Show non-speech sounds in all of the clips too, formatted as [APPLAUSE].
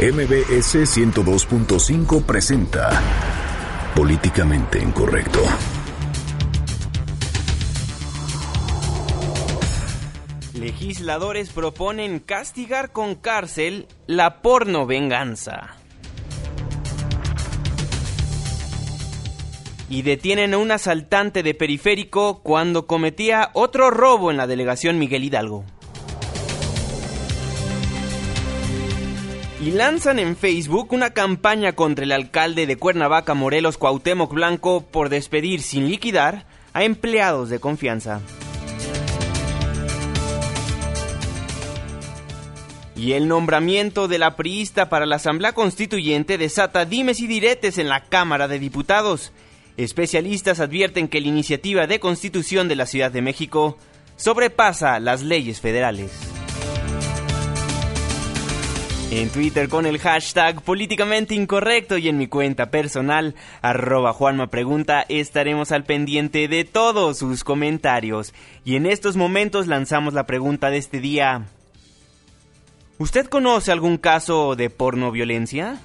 MBS 102.5 presenta Políticamente Incorrecto. Legisladores proponen castigar con cárcel la porno venganza. Y detienen a un asaltante de periférico cuando cometía otro robo en la delegación Miguel Hidalgo. Y lanzan en Facebook una campaña contra el alcalde de Cuernavaca, Morelos, Cuauhtémoc Blanco, por despedir sin liquidar a empleados de confianza. Y el nombramiento de la priista para la Asamblea Constituyente desata dimes y diretes en la Cámara de Diputados. Especialistas advierten que la iniciativa de constitución de la Ciudad de México sobrepasa las leyes federales. En Twitter con el hashtag políticamente incorrecto y en mi cuenta personal, arroba Juanma estaremos al pendiente de todos sus comentarios. Y en estos momentos lanzamos la pregunta de este día. ¿Usted conoce algún caso de porno violencia?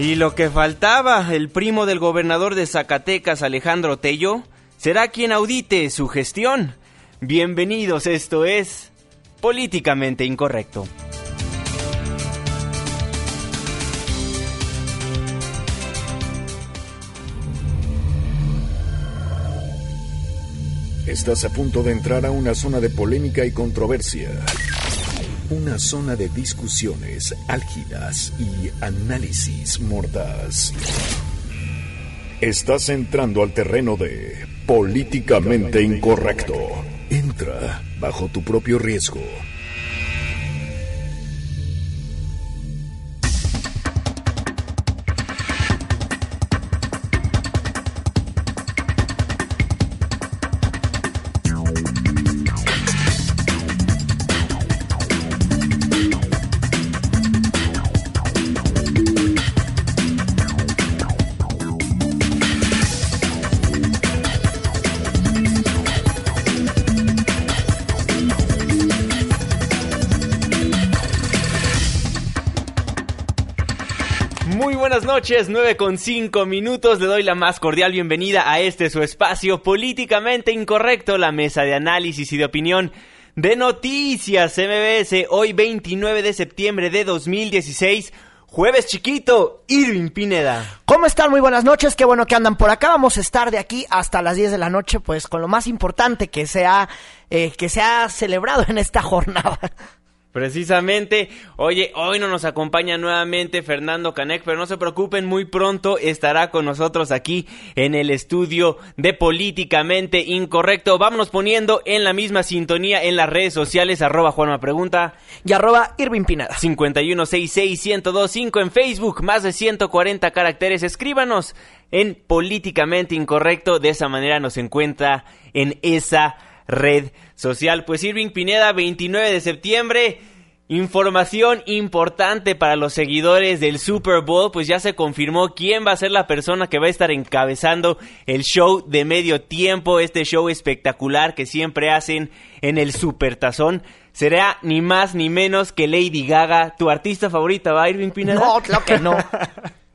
Y lo que faltaba, el primo del gobernador de Zacatecas, Alejandro Tello, será quien audite su gestión. Bienvenidos, esto es políticamente incorrecto. Estás a punto de entrar a una zona de polémica y controversia. Una zona de discusiones álgidas y análisis mordaz. Estás entrando al terreno de políticamente incorrecto. Bajo tu propio riesgo. Noches, 9 con 5 minutos. Le doy la más cordial bienvenida a este su espacio políticamente incorrecto, la mesa de análisis y de opinión de Noticias MBS. Hoy 29 de septiembre de 2016. Jueves chiquito, Irving Pineda. ¿Cómo están? Muy buenas noches, qué bueno que andan por acá. Vamos a estar de aquí hasta las 10 de la noche, pues con lo más importante que se ha, eh, que se ha celebrado en esta jornada. Precisamente, oye, hoy no nos acompaña nuevamente Fernando Canek, pero no se preocupen, muy pronto estará con nosotros aquí en el estudio de Políticamente Incorrecto. Vámonos poniendo en la misma sintonía en las redes sociales, arroba Juanma Pregunta. Y arroba Irving Pineda. 5166125 en Facebook, más de 140 caracteres. Escríbanos en Políticamente Incorrecto, de esa manera nos encuentra en esa red social. Pues Irving Pineda, 29 de septiembre. Información importante para los seguidores del Super Bowl, pues ya se confirmó quién va a ser la persona que va a estar encabezando el show de medio tiempo, este show espectacular que siempre hacen en el Super Tazón. Será ni más ni menos que Lady Gaga, tu artista favorita, ¿va Irving Pineda? No, claro que no. [LAUGHS]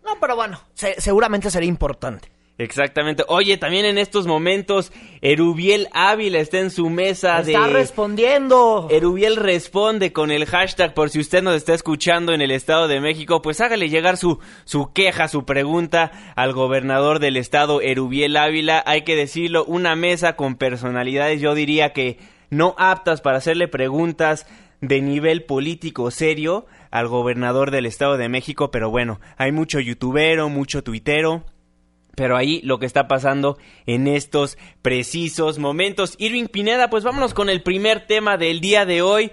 No, pero bueno, seguramente será importante. Exactamente. Oye, también en estos momentos, Erubiel Ávila está en su mesa de... Está respondiendo. Erubiel responde con el hashtag, por si usted nos está escuchando en el Estado de México, pues hágale llegar su, su queja, su pregunta al gobernador del Estado, Erubiel Ávila. Hay que decirlo, una mesa con personalidades, yo diría que no aptas para hacerle preguntas de nivel político serio al gobernador del Estado de México, pero bueno, hay mucho youtubero, mucho tuitero pero ahí lo que está pasando en estos precisos momentos. Irving Pineda, pues vámonos con el primer tema del día de hoy.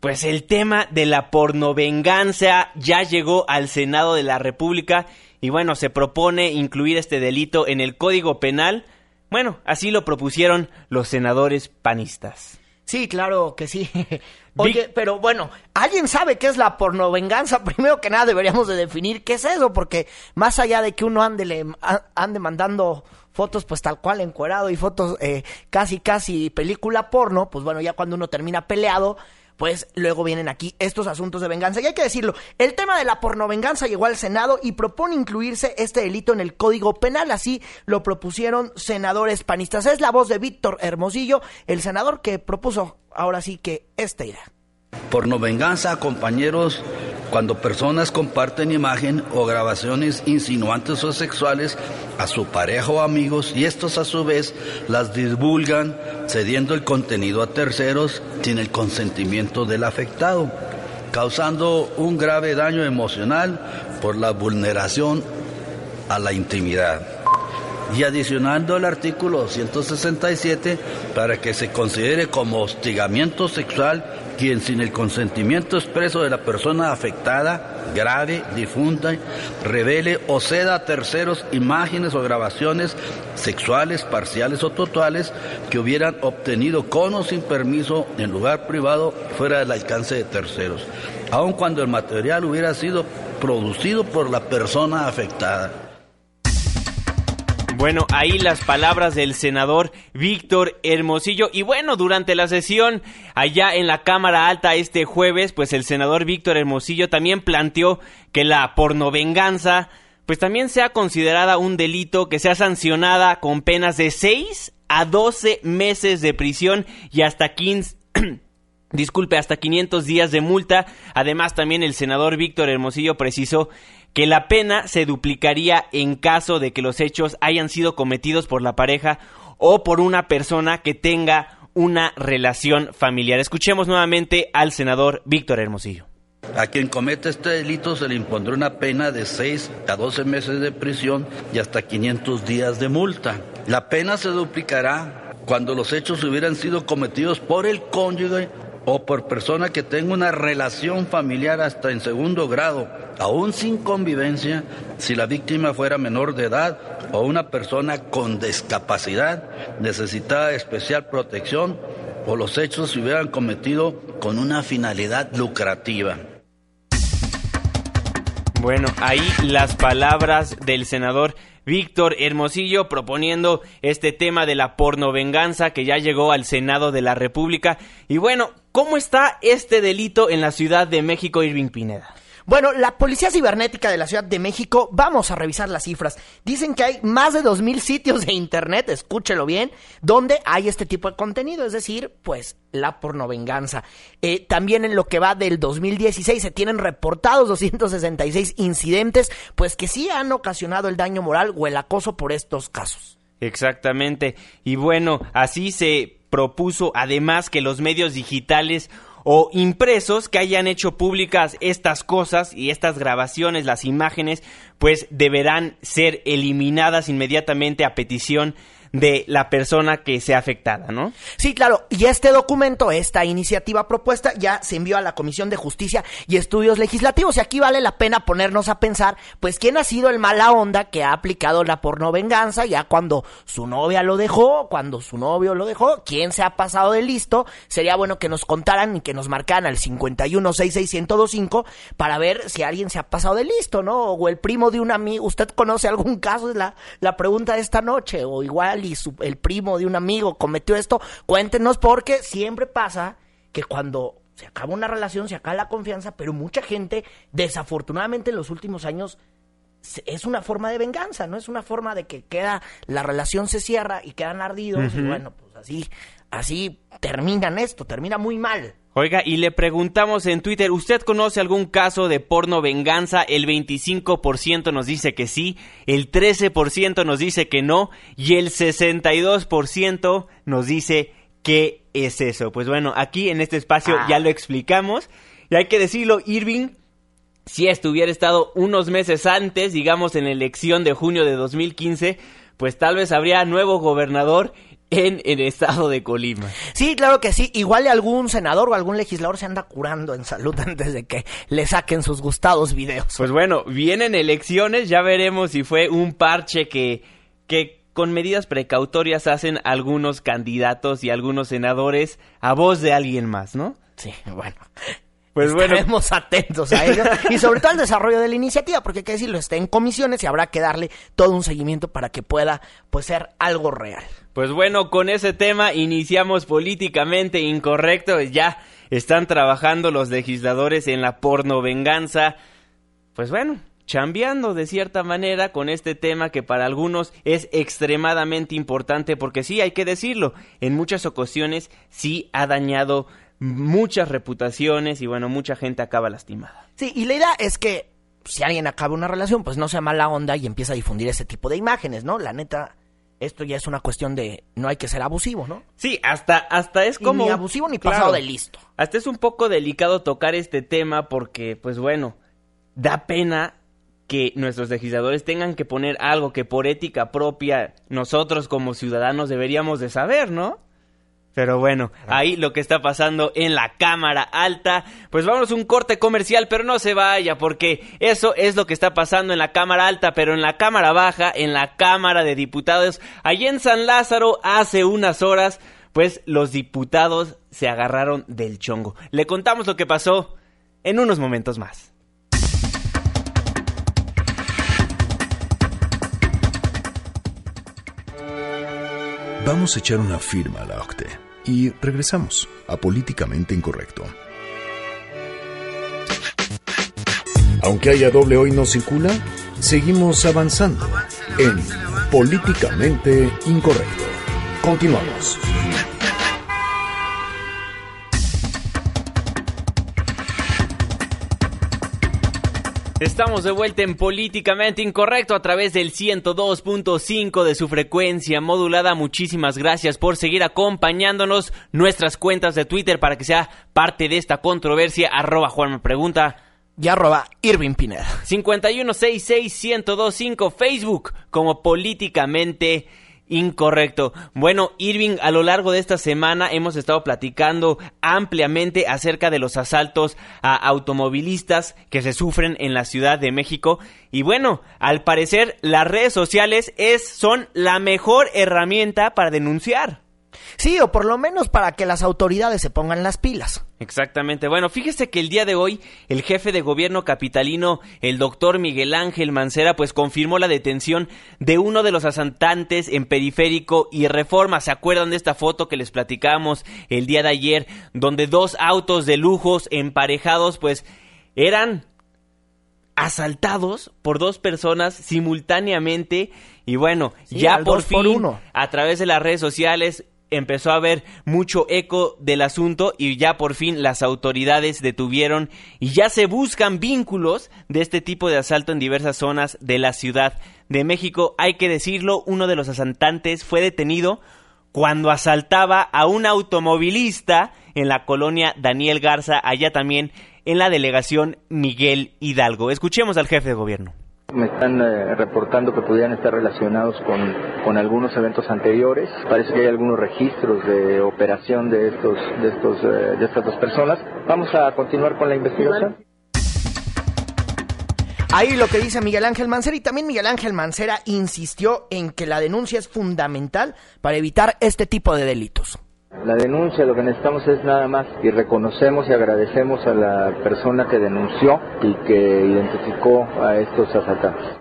Pues el tema de la pornovenganza ya llegó al Senado de la República y bueno, se propone incluir este delito en el Código Penal. Bueno, así lo propusieron los senadores panistas. Sí, claro que sí. [LAUGHS] Oye, pero bueno, ¿alguien sabe qué es la pornovenganza? [LAUGHS] Primero que nada deberíamos de definir qué es eso, porque más allá de que uno ande, le, ande mandando fotos pues tal cual encuerado y fotos eh, casi casi película porno, pues bueno, ya cuando uno termina peleado, pues luego vienen aquí estos asuntos de venganza. Y hay que decirlo, el tema de la pornovenganza llegó al Senado y propone incluirse este delito en el Código Penal, así lo propusieron senadores panistas. Es la voz de Víctor Hermosillo, el senador que propuso ahora sí que esta idea. Pornovenganza, compañeros, cuando personas comparten imagen o grabaciones insinuantes o sexuales a su pareja o amigos y estos a su vez las divulgan cediendo el contenido a terceros sin el consentimiento del afectado, causando un grave daño emocional por la vulneración a la intimidad y adicionando el artículo 167 para que se considere como hostigamiento sexual quien sin el consentimiento expreso de la persona afectada, grave, difunda, revele o ceda a terceros imágenes o grabaciones sexuales, parciales o totales que hubieran obtenido con o sin permiso en lugar privado fuera del alcance de terceros, aun cuando el material hubiera sido producido por la persona afectada. Bueno, ahí las palabras del senador Víctor Hermosillo. Y bueno, durante la sesión allá en la Cámara Alta este jueves, pues el senador Víctor Hermosillo también planteó que la pornovenganza, pues también sea considerada un delito que sea sancionada con penas de 6 a 12 meses de prisión y hasta 15... [CLEARS THROAT] Disculpe, hasta 500 días de multa. Además, también el senador Víctor Hermosillo precisó que la pena se duplicaría en caso de que los hechos hayan sido cometidos por la pareja o por una persona que tenga una relación familiar. Escuchemos nuevamente al senador Víctor Hermosillo. A quien cometa este delito se le impondrá una pena de 6 a 12 meses de prisión y hasta 500 días de multa. La pena se duplicará cuando los hechos hubieran sido cometidos por el cónyuge o por persona que tenga una relación familiar hasta en segundo grado, aún sin convivencia, si la víctima fuera menor de edad o una persona con discapacidad necesitada de especial protección o los hechos se hubieran cometido con una finalidad lucrativa. Bueno, ahí las palabras del senador Víctor Hermosillo proponiendo este tema de la pornovenganza que ya llegó al Senado de la República. Y bueno, ¿cómo está este delito en la Ciudad de México, Irving Pineda? Bueno, la Policía Cibernética de la Ciudad de México, vamos a revisar las cifras. Dicen que hay más de 2.000 sitios de Internet, escúchelo bien, donde hay este tipo de contenido, es decir, pues la pornovenganza. Eh, también en lo que va del 2016 se tienen reportados 266 incidentes, pues que sí han ocasionado el daño moral o el acoso por estos casos. Exactamente. Y bueno, así se propuso además que los medios digitales o impresos que hayan hecho públicas estas cosas y estas grabaciones, las imágenes, pues deberán ser eliminadas inmediatamente a petición de la persona que sea afectada, ¿no? Sí, claro. Y este documento, esta iniciativa propuesta, ya se envió a la Comisión de Justicia y Estudios Legislativos. Y aquí vale la pena ponernos a pensar, pues, quién ha sido el mala onda que ha aplicado la pornovenganza ya cuando su novia lo dejó, cuando su novio lo dejó, quién se ha pasado de listo. Sería bueno que nos contaran y que nos marcaran al 5166125 para ver si alguien se ha pasado de listo, ¿no? O el primo de un amigo. ¿Usted conoce algún caso? Es la, la pregunta de esta noche. O igual y el primo de un amigo cometió esto, cuéntenos porque siempre pasa que cuando se acaba una relación, se acaba la confianza, pero mucha gente, desafortunadamente en los últimos años, es una forma de venganza, ¿no? Es una forma de que queda, la relación se cierra y quedan ardidos, y bueno, pues así, así terminan esto, termina muy mal. Oiga, y le preguntamos en Twitter, ¿usted conoce algún caso de porno venganza? El 25% nos dice que sí, el 13% nos dice que no y el 62% nos dice que es eso. Pues bueno, aquí en este espacio ya ah. lo explicamos y hay que decirlo, Irving, si estuviera estado unos meses antes, digamos en la elección de junio de 2015, pues tal vez habría nuevo gobernador en el estado de Colima. Sí, claro que sí. Igual algún senador o algún legislador se anda curando en salud [LAUGHS] antes de que le saquen sus gustados videos. Pues bueno, vienen elecciones, ya veremos si fue un parche que, que con medidas precautorias hacen algunos candidatos y algunos senadores a voz de alguien más, ¿no? Sí, bueno. Pues Estaremos [LAUGHS] atentos a ello y sobre todo al desarrollo de la iniciativa, porque hay que decirlo, está en comisiones y habrá que darle todo un seguimiento para que pueda pues ser algo real. Pues bueno, con ese tema iniciamos políticamente incorrecto, ya están trabajando los legisladores en la porno venganza. Pues bueno, chambeando de cierta manera con este tema que para algunos es extremadamente importante porque sí, hay que decirlo, en muchas ocasiones sí ha dañado muchas reputaciones y bueno, mucha gente acaba lastimada. Sí, y la idea es que si alguien acaba una relación, pues no sea mala onda y empieza a difundir ese tipo de imágenes, ¿no? La neta, esto ya es una cuestión de no hay que ser abusivo, ¿no? Sí, hasta, hasta es como... ni abusivo ni pasado de listo. Hasta es un poco delicado tocar este tema porque, pues bueno, da pena que nuestros legisladores tengan que poner algo que por ética propia nosotros como ciudadanos deberíamos de saber, ¿no? Pero bueno, ahí lo que está pasando en la Cámara Alta. Pues vamos a un corte comercial, pero no se vaya, porque eso es lo que está pasando en la Cámara Alta, pero en la Cámara Baja, en la Cámara de Diputados, allí en San Lázaro, hace unas horas, pues los diputados se agarraron del chongo. Le contamos lo que pasó en unos momentos más. Vamos a echar una firma a la OCTE y regresamos a Políticamente Incorrecto. Aunque haya doble hoy no circula, seguimos avanzando en Políticamente Incorrecto. Continuamos. Estamos de vuelta en Políticamente Incorrecto a través del 102.5 de su frecuencia modulada. Muchísimas gracias por seguir acompañándonos. Nuestras cuentas de Twitter para que sea parte de esta controversia. Arroba Juan me pregunta. Y arroba Irving Pineda. 5166125 Facebook como Políticamente Incorrecto. Bueno, Irving, a lo largo de esta semana hemos estado platicando ampliamente acerca de los asaltos a automovilistas que se sufren en la Ciudad de México. Y bueno, al parecer las redes sociales es, son la mejor herramienta para denunciar. Sí, o por lo menos para que las autoridades se pongan las pilas. Exactamente. Bueno, fíjese que el día de hoy el jefe de gobierno capitalino, el doctor Miguel Ángel Mancera, pues confirmó la detención de uno de los asaltantes en Periférico y Reforma. ¿Se acuerdan de esta foto que les platicamos el día de ayer, donde dos autos de lujos emparejados, pues eran asaltados por dos personas simultáneamente y bueno, ya por fin a través de las redes sociales empezó a haber mucho eco del asunto y ya por fin las autoridades detuvieron y ya se buscan vínculos de este tipo de asalto en diversas zonas de la Ciudad de México. Hay que decirlo, uno de los asaltantes fue detenido cuando asaltaba a un automovilista en la colonia Daniel Garza, allá también en la delegación Miguel Hidalgo. Escuchemos al jefe de gobierno. Me están eh, reportando que pudieran estar relacionados con, con, algunos eventos anteriores. Parece que hay algunos registros de operación de estos, de estos, eh, de estas dos personas. Vamos a continuar con la investigación. Ahí lo que dice Miguel Ángel Mancera y también Miguel Ángel Mancera insistió en que la denuncia es fundamental para evitar este tipo de delitos. La denuncia, lo que necesitamos es nada más y reconocemos y agradecemos a la persona que denunció y que identificó a estos asaltantes.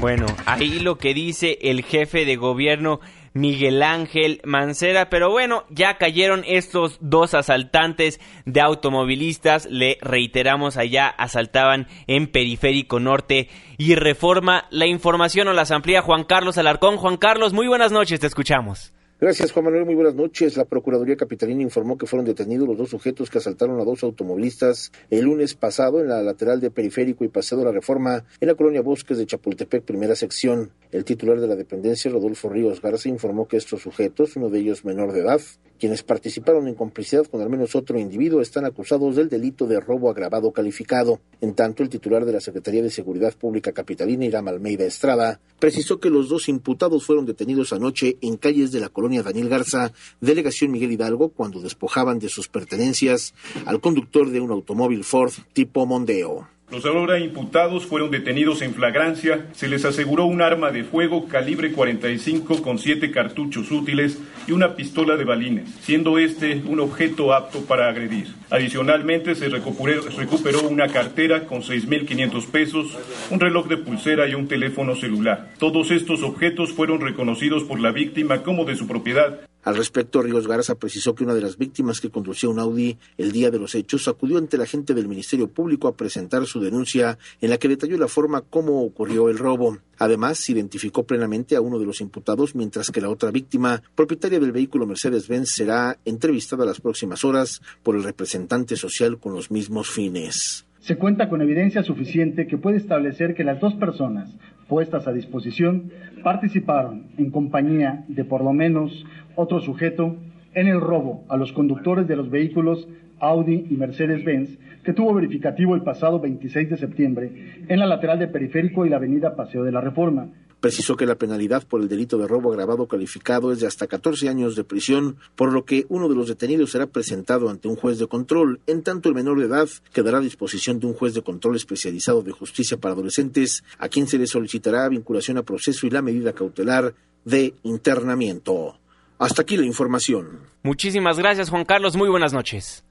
Bueno, ahí lo que dice el jefe de gobierno Miguel Ángel Mancera, pero bueno, ya cayeron estos dos asaltantes de automovilistas, le reiteramos allá, asaltaban en Periférico Norte y Reforma. La información o las amplía Juan Carlos Alarcón. Juan Carlos, muy buenas noches, te escuchamos. Gracias, Juan Manuel. Muy buenas noches. La Procuraduría Capitalina informó que fueron detenidos los dos sujetos que asaltaron a dos automovilistas el lunes pasado en la lateral de Periférico y Paseo de la Reforma en la colonia Bosques de Chapultepec, primera sección. El titular de la dependencia, Rodolfo Ríos Garza, informó que estos sujetos, uno de ellos menor de edad, quienes participaron en complicidad con al menos otro individuo están acusados del delito de robo agravado calificado. En tanto, el titular de la Secretaría de Seguridad Pública Capitalina, Iram Almeida Estrada, precisó que los dos imputados fueron detenidos anoche en calles de la colonia Daniel Garza, delegación Miguel Hidalgo, cuando despojaban de sus pertenencias al conductor de un automóvil Ford tipo Mondeo. Los ahora imputados fueron detenidos en flagrancia, se les aseguró un arma de fuego calibre 45 con siete cartuchos útiles y una pistola de balines, siendo este un objeto apto para agredir. Adicionalmente se recuperó una cartera con 6.500 pesos, un reloj de pulsera y un teléfono celular. Todos estos objetos fueron reconocidos por la víctima como de su propiedad Al respecto, Ríos Garza precisó que una de las víctimas que conducía un Audi el día de los hechos acudió ante la gente del Ministerio Público a presentar su denuncia en la que detalló la forma como ocurrió el robo. Además, identificó plenamente a uno de los imputados, mientras que la otra víctima, propietaria del vehículo Mercedes-Benz, será entrevistada las próximas horas por el representante social con los mismos fines. Se cuenta con evidencia suficiente que puede establecer que las dos personas puestas a disposición participaron en compañía de por lo menos otro sujeto en el robo a los conductores de los vehículos Audi y Mercedes-Benz que tuvo verificativo el pasado 26 de septiembre en la lateral de Periférico y la avenida Paseo de la Reforma, Precisó que la penalidad por el delito de robo agravado calificado es de hasta 14 años de prisión, por lo que uno de los detenidos será presentado ante un juez de control, en tanto el menor de edad quedará a disposición de un juez de control especializado de justicia para adolescentes, a quien se le solicitará vinculación a proceso y la medida cautelar de internamiento. Hasta aquí la información. Muchísimas gracias, Juan Carlos. Muy buenas noches.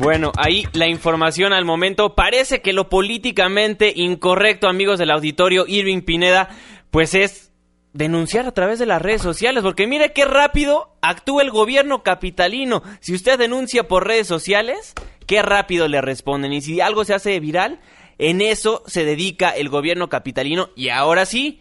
Bueno, ahí la información al momento. Parece que lo políticamente incorrecto, amigos del auditorio, Irving Pineda, pues es denunciar a través de las redes sociales, porque mire qué rápido actúa el gobierno capitalino. Si usted denuncia por redes sociales, qué rápido le responden. Y si algo se hace viral, en eso se dedica el gobierno capitalino y ahora sí,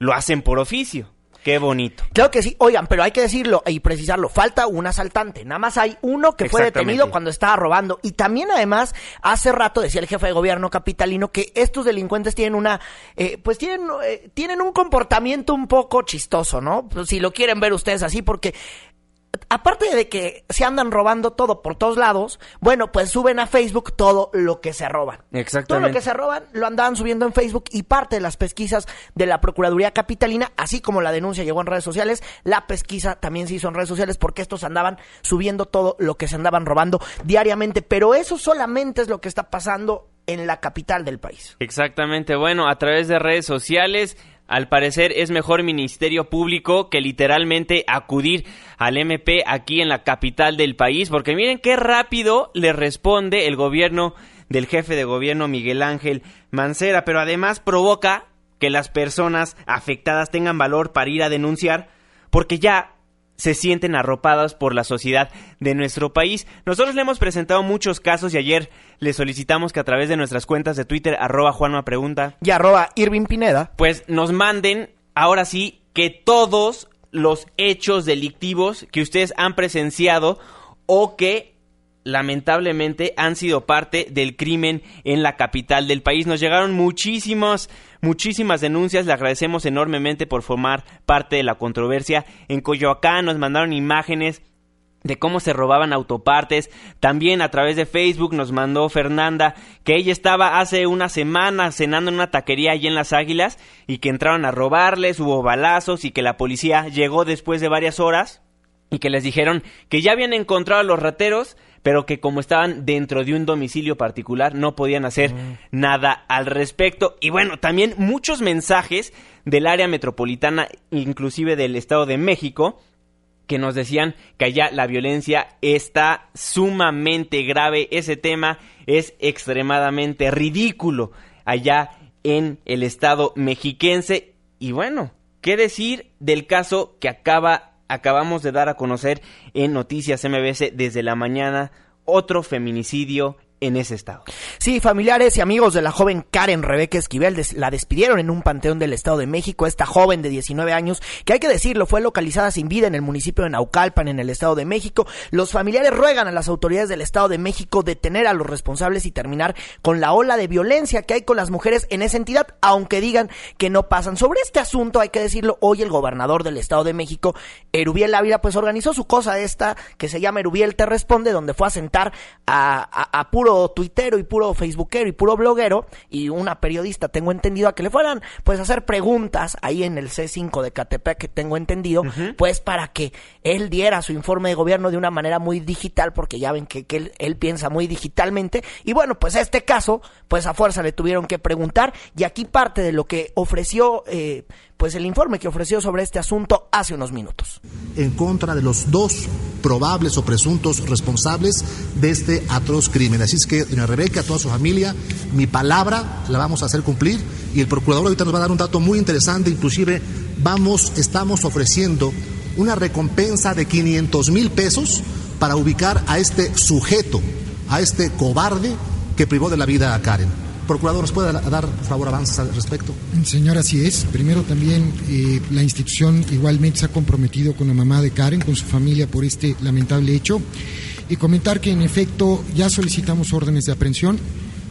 lo hacen por oficio. Qué bonito. Claro que sí. Oigan, pero hay que decirlo y precisarlo. Falta un asaltante. Nada más hay uno que fue detenido cuando estaba robando. Y también, además, hace rato decía el jefe de gobierno capitalino que estos delincuentes tienen una, eh, pues tienen, eh, tienen un comportamiento un poco chistoso, ¿no? Pues si lo quieren ver ustedes así, porque aparte de que se andan robando todo por todos lados, bueno, pues suben a Facebook todo lo que se roban. Exactamente. Todo lo que se roban lo andaban subiendo en Facebook y parte de las pesquisas de la Procuraduría Capitalina, así como la denuncia llegó en redes sociales, la pesquisa también se hizo en redes sociales porque estos andaban subiendo todo lo que se andaban robando diariamente, pero eso solamente es lo que está pasando en la capital del país. Exactamente, bueno, a través de redes sociales al parecer es mejor Ministerio Público que literalmente acudir al MP aquí en la capital del país, porque miren qué rápido le responde el gobierno del jefe de gobierno Miguel Ángel Mancera, pero además provoca que las personas afectadas tengan valor para ir a denunciar, porque ya se sienten arropadas por la sociedad de nuestro país. Nosotros le hemos presentado muchos casos y ayer le solicitamos que a través de nuestras cuentas de Twitter, arroba Juanma Pregunta y arroba Irving Pineda, pues nos manden ahora sí que todos los hechos delictivos que ustedes han presenciado o que lamentablemente han sido parte del crimen en la capital del país. Nos llegaron muchísimas, muchísimas denuncias. Le agradecemos enormemente por formar parte de la controversia. En Coyoacán nos mandaron imágenes de cómo se robaban autopartes. También a través de Facebook nos mandó Fernanda que ella estaba hace una semana cenando en una taquería allí en Las Águilas y que entraron a robarles, hubo balazos y que la policía llegó después de varias horas y que les dijeron que ya habían encontrado a los rateros pero que como estaban dentro de un domicilio particular no podían hacer mm. nada al respecto. Y bueno, también muchos mensajes del área metropolitana, inclusive del Estado de México, que nos decían que allá la violencia está sumamente grave. Ese tema es extremadamente ridículo allá en el Estado mexiquense. Y bueno, ¿qué decir del caso que acaba acabamos de dar a conocer en Noticias MBS desde la mañana otro feminicidio en ese estado. Sí, familiares y amigos de la joven Karen Rebeca Esquivel la despidieron en un panteón del Estado de México. Esta joven de 19 años, que hay que decirlo, fue localizada sin vida en el municipio de Naucalpan, en el Estado de México. Los familiares ruegan a las autoridades del Estado de México detener a los responsables y terminar con la ola de violencia que hay con las mujeres en esa entidad, aunque digan que no pasan. Sobre este asunto, hay que decirlo, hoy el gobernador del Estado de México, Erubiel Ávila, pues organizó su cosa esta que se llama Erubiel Te Responde, donde fue a sentar a, a puro tuitero y puro facebookero y puro bloguero y una periodista, tengo entendido, a que le fueran pues a hacer preguntas ahí en el C5 de Catepec, que tengo entendido, pues para que él diera su informe de gobierno de una manera muy digital, porque ya ven que, él, él, piensa muy digitalmente. Y bueno, pues este caso, pues a fuerza le tuvieron que preguntar y aquí parte de lo que ofreció eh, pues el informe que ofreció sobre este asunto hace unos minutos. En contra de los dos probables o presuntos responsables de este atroz crimen. Así es que, doña Rebeca, a toda su familia, mi palabra la vamos a hacer cumplir y el procurador ahorita nos va a dar un dato muy interesante, inclusive vamos, estamos ofreciendo una recompensa de 500 mil pesos para ubicar a este sujeto, a este cobarde que privó de la vida a Karen. Procurador, ¿nos puede dar, por favor, avances al respecto? Señor, así es. Primero también eh, la institución igualmente se ha comprometido con la mamá de Karen, con su familia por este lamentable hecho. Y comentar que en efecto ya solicitamos órdenes de aprehensión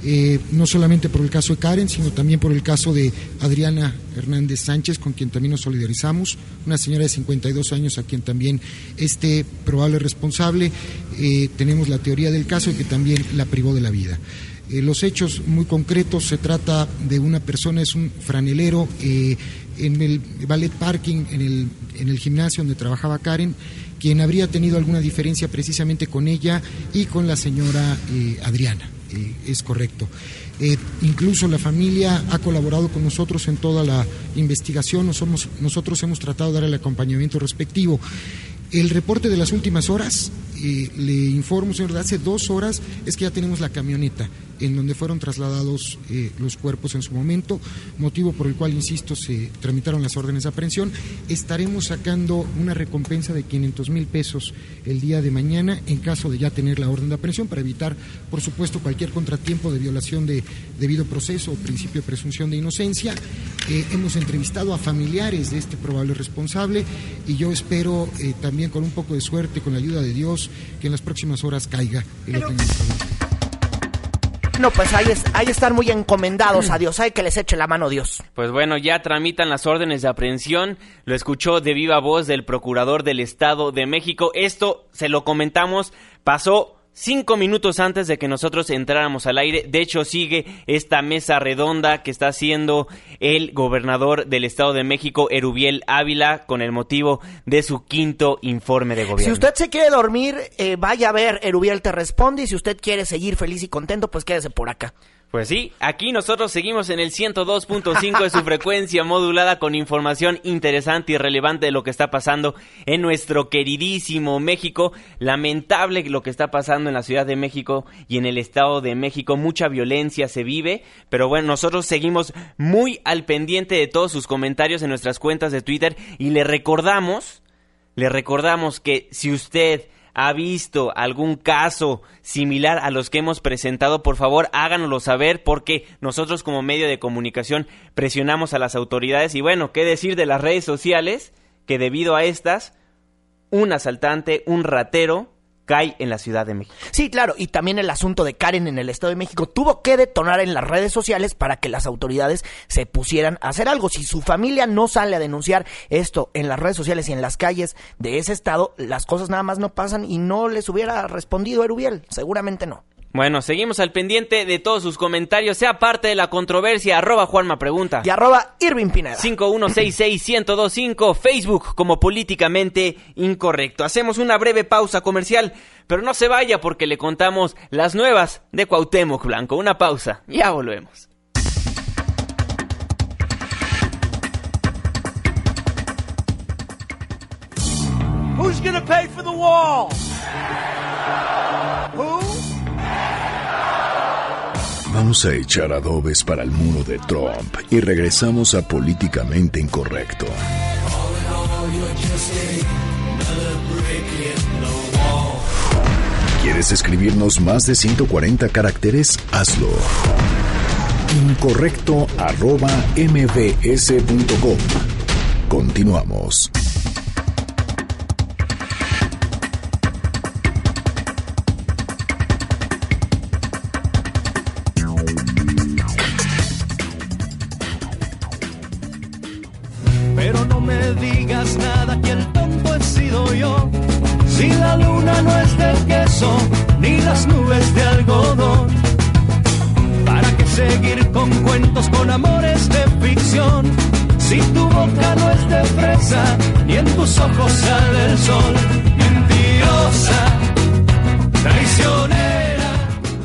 eh, no solamente por el caso de Karen, sino también por el caso de Adriana Hernández Sánchez, con quien también nos solidarizamos, una señora de 52 años a quien también este probable responsable, eh, tenemos la teoría del caso y que también la privó de la vida. Eh, los hechos muy concretos, se trata de una persona, es un franelero en el ballet parking, en el, en el gimnasio donde trabajaba Karen, quien habría tenido alguna diferencia precisamente con ella y con la señora Adriana. Eh, es correcto. Eh, incluso la familia ha colaborado con nosotros en toda la investigación, nosotros hemos tratado de dar el acompañamiento respectivo. El reporte de las últimas horas, le informo, señor, de hace dos horas es que ya tenemos la camioneta en donde fueron trasladados eh, los cuerpos en su momento, motivo por el cual, insisto, se tramitaron las órdenes de aprehensión. Estaremos sacando una recompensa de 500 mil pesos el día de mañana en caso de ya tener la orden de aprehensión para evitar, por supuesto, cualquier contratiempo de violación de debido proceso o principio de presunción de inocencia. Eh, hemos entrevistado a familiares de este probable responsable y yo espero eh, también con un poco de suerte, con la ayuda de Dios, que en las próximas horas caiga el Pero... No, pues ahí, es, ahí están muy encomendados a Dios. Hay que les eche la mano Dios. Pues bueno, ya tramitan las órdenes de aprehensión. Lo escuchó de viva voz del procurador del Estado de México. Esto se lo comentamos. Pasó cinco minutos antes de que nosotros entráramos al aire. De hecho, sigue esta mesa redonda que está haciendo el gobernador del Estado de México, Erubiel Ávila, con el motivo de su quinto informe de gobierno. Si usted se quiere dormir, eh, vaya a ver, Erubiel te responde. Y si usted quiere seguir feliz y contento, pues quédese por acá. Pues sí, aquí nosotros seguimos en el 102.5 de su frecuencia modulada con información interesante y relevante de lo que está pasando en nuestro queridísimo México. Lamentable lo que está pasando en la Ciudad de México y en el Estado de México. Mucha violencia se vive, pero bueno, nosotros seguimos muy al pendiente de todos sus comentarios en nuestras cuentas de Twitter y le recordamos, le recordamos que si usted ha visto algún caso similar a los que hemos presentado, por favor háganoslo saber porque nosotros como medio de comunicación presionamos a las autoridades. Y bueno, qué decir de las redes sociales que debido a estas, un asaltante, un ratero, en la Ciudad de México. Sí, claro, y también el asunto de Karen en el Estado de México tuvo que detonar en las redes sociales para que las autoridades se pusieran a hacer algo. Si su familia no sale a denunciar esto en las redes sociales y en las calles de ese estado, las cosas nada más no pasan y no les hubiera respondido Erubiel, seguramente no. Bueno, seguimos al pendiente de todos sus comentarios, sea parte de la controversia, arroba Juanma Pregunta. Y arroba Irving Pineda. 51661025, Facebook como políticamente incorrecto. Hacemos una breve pausa comercial, pero no se vaya porque le contamos las nuevas de Cuauhtémoc Blanco. Una pausa, ya volvemos. Who's gonna pay for the wall? A echar adobes para el muro de Trump y regresamos a Políticamente Incorrecto. ¿Quieres escribirnos más de 140 caracteres? Hazlo. Incorrecto arroba mbs.com. Continuamos. Nubes de algodón. ¿Para qué seguir con cuentos, con amores de ficción? Si tu boca no es de fresa, ni en tus ojos sale el sol. Mentirosa, traicionera.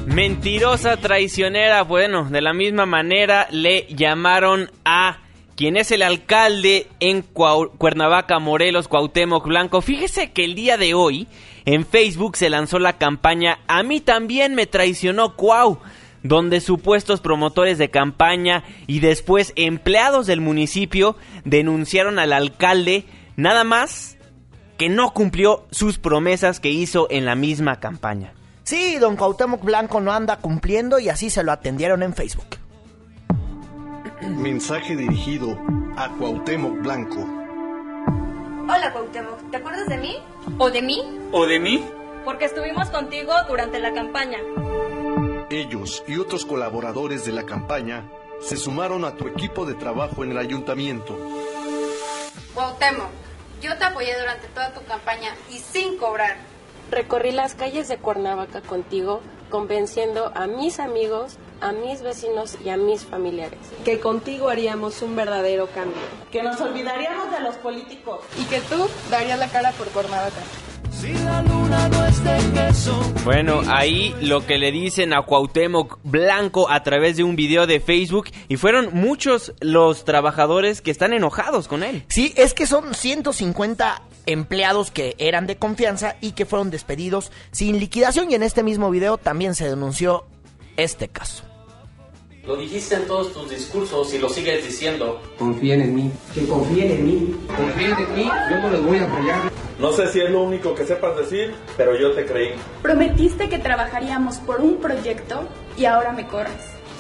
Mentirosa, traicionera. Bueno, de la misma manera le llamaron a quien es el alcalde en Cuernavaca, Morelos, Cuauhtémoc Blanco. Fíjese que el día de hoy en Facebook se lanzó la campaña A mí también me traicionó Cuau, donde supuestos promotores de campaña y después empleados del municipio denunciaron al alcalde nada más que no cumplió sus promesas que hizo en la misma campaña. Sí, don Cuauhtémoc Blanco no anda cumpliendo y así se lo atendieron en Facebook. Mensaje dirigido a Cuauhtémoc Blanco. Hola Cuauhtémoc, ¿te acuerdas de mí? ¿O de mí? ¿O de mí? Porque estuvimos contigo durante la campaña. Ellos y otros colaboradores de la campaña se sumaron a tu equipo de trabajo en el ayuntamiento. Cuauhtémoc, yo te apoyé durante toda tu campaña y sin cobrar. Recorrí las calles de Cuernavaca contigo, convenciendo a mis amigos, a mis vecinos y a mis familiares. Que contigo haríamos un verdadero cambio. Que nos olvidaríamos de los políticos. Y que tú darías la cara por Cuernavaca. Si la luna no es de queso. Bueno, ahí lo que le dicen a Cuauhtémoc Blanco a través de un video de Facebook y fueron muchos los trabajadores que están enojados con él. Sí, es que son 150 empleados que eran de confianza y que fueron despedidos sin liquidación y en este mismo video también se denunció este caso. Lo dijiste en todos tus discursos y lo sigues diciendo. Confíen en mí. Que confíen en mí. Confíen en mí. Yo no les voy a apoyar. No sé si es lo único que sepas decir, pero yo te creí. Prometiste que trabajaríamos por un proyecto y ahora me corres.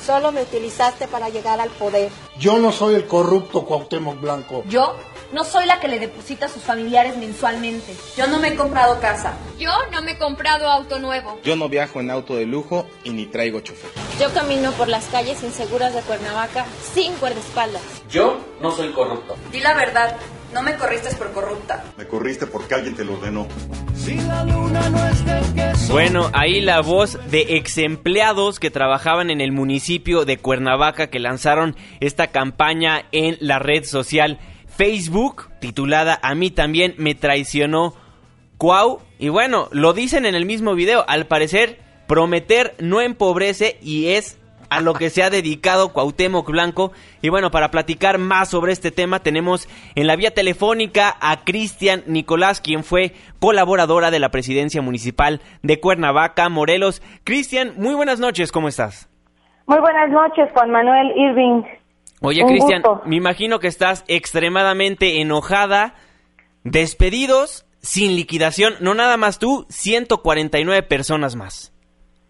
Solo me utilizaste para llegar al poder. Yo no soy el corrupto Cuauhtémoc Blanco. Yo no soy la que le deposita a sus familiares mensualmente. Yo no me he comprado casa. Yo no me he comprado auto nuevo. Yo no viajo en auto de lujo y ni traigo chofer. Yo camino por las calles inseguras de Cuernavaca sin guardaespaldas. Yo no soy corrupto. Di la verdad. No me corriste por corrupta. Me corriste porque alguien te lo ordenó. Si la luna no es de queso. Bueno, ahí la voz de ex empleados que trabajaban en el municipio de Cuernavaca que lanzaron esta campaña en la red social Facebook, titulada A mí también me traicionó Cuau. Y bueno, lo dicen en el mismo video, al parecer prometer no empobrece y es a lo que se ha dedicado Cuauhtémoc Blanco. Y bueno, para platicar más sobre este tema tenemos en la vía telefónica a Cristian Nicolás, quien fue colaboradora de la presidencia municipal de Cuernavaca, Morelos. Cristian, muy buenas noches, ¿cómo estás? Muy buenas noches, Juan Manuel Irving. Oye, Cristian, me imagino que estás extremadamente enojada. Despedidos sin liquidación, no nada más tú, 149 personas más.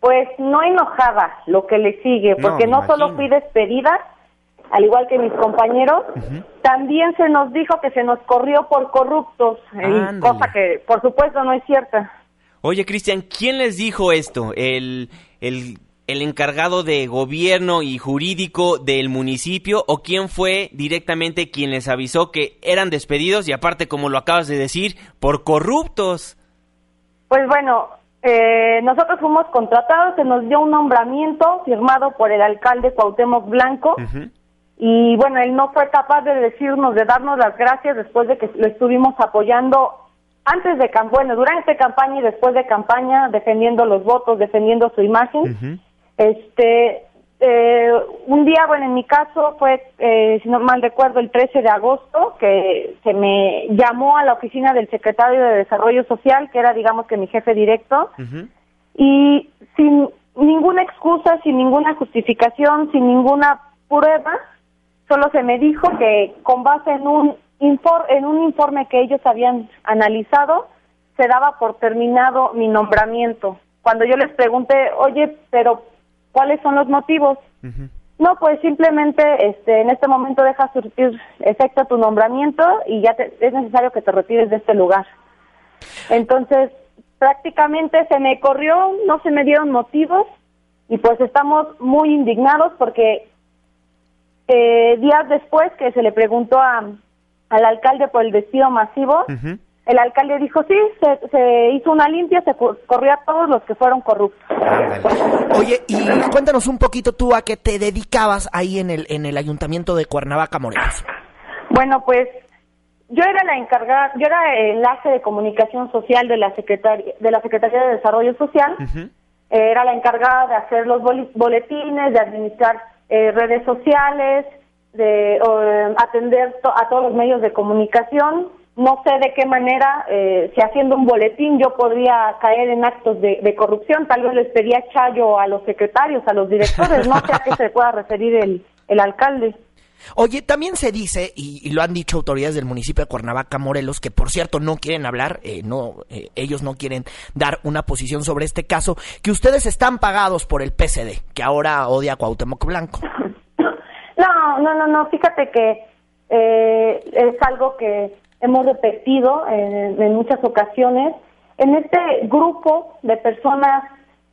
Pues no enojada lo que le sigue, porque no, solo fui despedida, al igual que mis compañeros, también se nos dijo que se nos corrió por corruptos, eh, cosa que por supuesto no es cierta. Oye, Cristian, ¿quién les dijo esto? ¿El, el, el encargado de gobierno y jurídico del municipio o quién fue directamente quien les avisó que eran despedidos y aparte, como lo acabas de decir, por corruptos? Pues bueno, eh, nosotros fuimos contratados, se nos dio un nombramiento firmado por el alcalde Cuauhtémoc Blanco y bueno, él no fue capaz de decirnos, de darnos las gracias después de que lo estuvimos apoyando antes de bueno, durante campaña y después de campaña, defendiendo los votos, defendiendo su imagen. Este, eh, un día, bueno, en mi caso fue, eh, si no mal recuerdo, el 13 de agosto, que se me llamó a la oficina del secretario de Desarrollo Social, que era, digamos, que mi jefe directo, y sin ninguna excusa, sin ninguna justificación, sin ninguna prueba, solo se me dijo que con base en un, en un informe que ellos habían analizado, se daba por terminado mi nombramiento. Cuando yo les pregunté, oye, pero ¿cuáles son los motivos? No, pues simplemente este, en este momento deja surtir efecto tu nombramiento y ya es necesario que te retires de este lugar. Entonces, prácticamente se me corrió, no se me dieron motivos y pues estamos muy indignados porque eh, días después que se le preguntó a, al alcalde por el despido masivo, el alcalde dijo, sí, se, hizo una limpia, se corrió a todos los que fueron corruptos. Oye, y cuéntanos un poquito tú a qué te dedicabas ahí en el, en el ayuntamiento de Cuernavaca, Morelos. Bueno, pues yo era la encargada, yo era el enlace de comunicación social de la Secretaría de, la Secretaría de Desarrollo Social. era la encargada de hacer los boletines, de administrar eh, redes sociales, de atender a todos los medios de comunicación no sé de qué manera, eh, si haciendo un boletín yo podría caer en actos de, corrupción, tal vez les pedía chayo a los secretarios, a los directores, no sé a qué se pueda referir el, el alcalde. Oye, también se dice, y, lo han dicho autoridades del municipio de Cuernavaca, Morelos, que por cierto no quieren hablar, eh, no, eh, ellos no quieren dar una posición sobre este caso, que ustedes están pagados por el PCD, que ahora odia a Cuauhtémoc Blanco. [COUGHS] No, no, no, no, fíjate que eh, es algo que hemos repetido en, muchas ocasiones. En este grupo de personas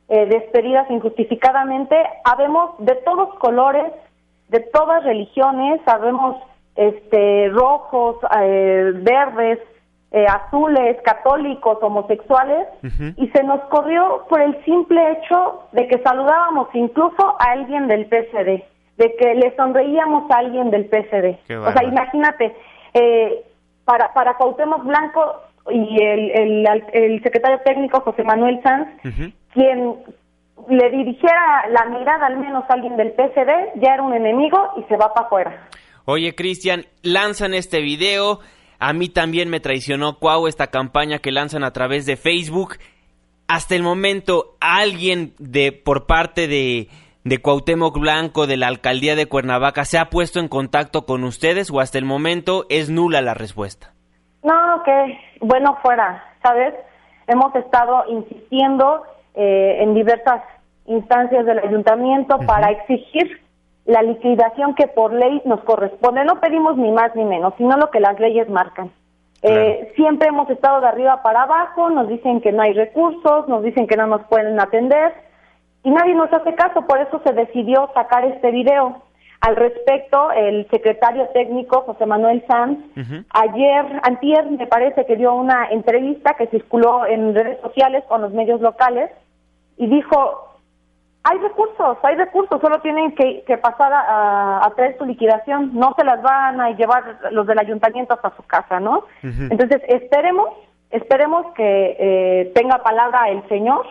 despedidas injustificadamente, habemos de todos colores, de todas religiones, sabemos este, rojos, eh, verdes, eh, azules, católicos, homosexuales, y se nos corrió por el simple hecho de que saludábamos incluso a alguien del PCD, de que le sonreíamos a alguien del PCD. O sea, imagínate, eh, para, para Cuauhtémoc Blanco y el, el, el, secretario técnico José Manuel Sanz, quien le dirigiera la mirada al menos a alguien del PCD, ya era un enemigo y se va para afuera. Oye, Cristian, lanzan este video. A mí también me traicionó Cuau esta campaña que lanzan a través de Facebook. Hasta el momento, alguien de por parte de, de Cuauhtémoc Blanco, de la alcaldía de Cuernavaca, se ha puesto en contacto con ustedes o hasta el momento es nula la respuesta? No, que bueno fuera, ¿sabes? Hemos estado insistiendo eh, en diversas instancias del ayuntamiento para exigir la liquidación que por ley nos corresponde. No pedimos ni más ni menos, sino lo que las leyes marcan. Eh, siempre hemos estado de arriba para abajo, nos dicen que no hay recursos, nos dicen que no nos pueden atender y nadie nos hace caso, por eso se decidió sacar este video. Al respecto, el secretario técnico José Manuel Sanz, ayer, antier, me parece que dio una entrevista que circuló en redes sociales con los medios locales y dijo, hay recursos, hay recursos, solo tienen que, pasar a, traer su liquidación, no se las van a llevar los del ayuntamiento hasta su casa, ¿no? Entonces, esperemos, esperemos que eh, tenga palabra el señor,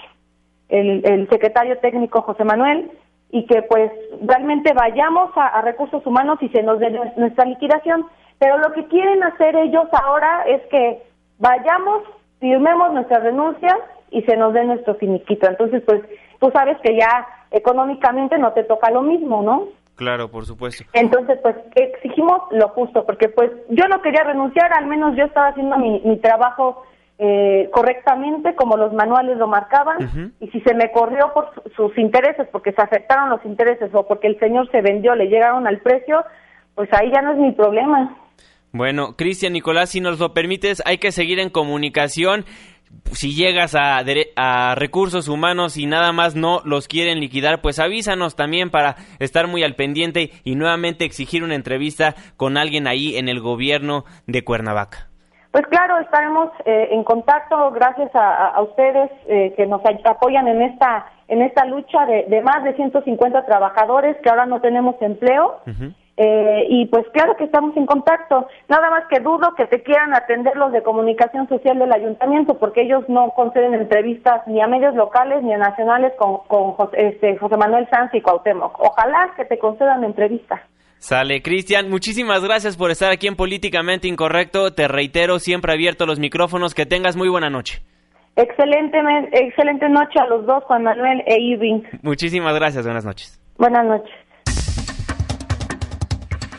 el, secretario técnico José Manuel, y que pues realmente vayamos a, recursos humanos y se nos dé nuestra liquidación. Pero lo que quieren hacer ellos ahora es que vayamos, firmemos nuestra renuncia y se nos dé nuestro finiquito. Entonces, pues tú sabes que ya económicamente no te toca lo mismo, ¿no? Claro, por supuesto. Entonces, pues exigimos lo justo, porque pues yo no quería renunciar, al menos yo estaba haciendo mi, mi trabajo eh, correctamente como los manuales lo marcaban y si se me corrió por sus intereses, porque se afectaron los intereses o porque el señor se vendió, le llegaron al precio, pues ahí ya no es mi problema. Bueno, Cristian Nicolás, si nos lo permites, hay que seguir en comunicación si llegas a, a, recursos humanos y nada más no los quieren liquidar, pues avísanos también para estar muy al pendiente y nuevamente exigir una entrevista con alguien ahí en el gobierno de Cuernavaca. Pues claro, estaremos eh, en contacto gracias a, ustedes eh, que nos apoyan en esta en esta lucha de, más de 150 trabajadores que ahora no tenemos empleo. Eh, y pues claro que estamos en contacto. Nada más que dudo que te quieran atender los de comunicación social del ayuntamiento, porque ellos no conceden entrevistas ni a medios locales ni a nacionales con, José, este, José Manuel Sanz y Cuauhtémoc. Ojalá que te concedan entrevistas. Sale, Cristian, muchísimas gracias por estar aquí en Políticamente Incorrecto. Te reitero, siempre abierto los micrófonos. Que tengas muy buena noche. Excelente, excelente noche a los dos, Juan Manuel e Irving. Muchísimas gracias, buenas noches. Buenas noches.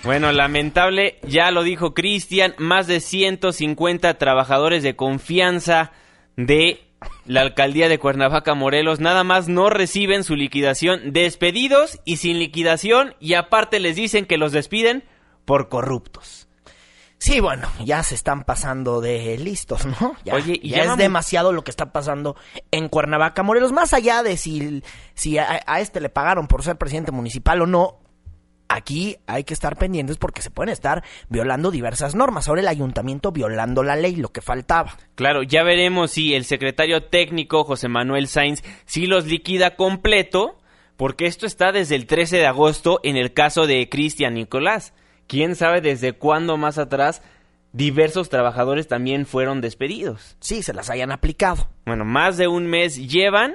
Bueno, lamentable, ya lo dijo Cristian, más de 150 trabajadores de confianza de la alcaldía de Cuernavaca, Morelos, nada más no reciben su liquidación, despedidos y sin liquidación, y aparte les dicen que los despiden por corruptos. Sí, bueno, ya se están pasando de listos, ¿no? Ya, Oye, ya, es demasiado lo que está pasando en Cuernavaca, Morelos. Más allá de si, si a, este le pagaron por ser presidente municipal o no, aquí hay que estar pendientes porque se pueden estar violando diversas normas. Ahora el ayuntamiento violando la ley, lo que faltaba. Claro, ya veremos si el secretario técnico José Manuel Sainz sí los liquida completo, porque esto está desde el 13 de agosto en el caso de Cristian Nicolás. ¿Quién sabe desde cuándo más atrás diversos trabajadores también fueron despedidos? Sí, se las hayan aplicado. Bueno, más de un mes llevan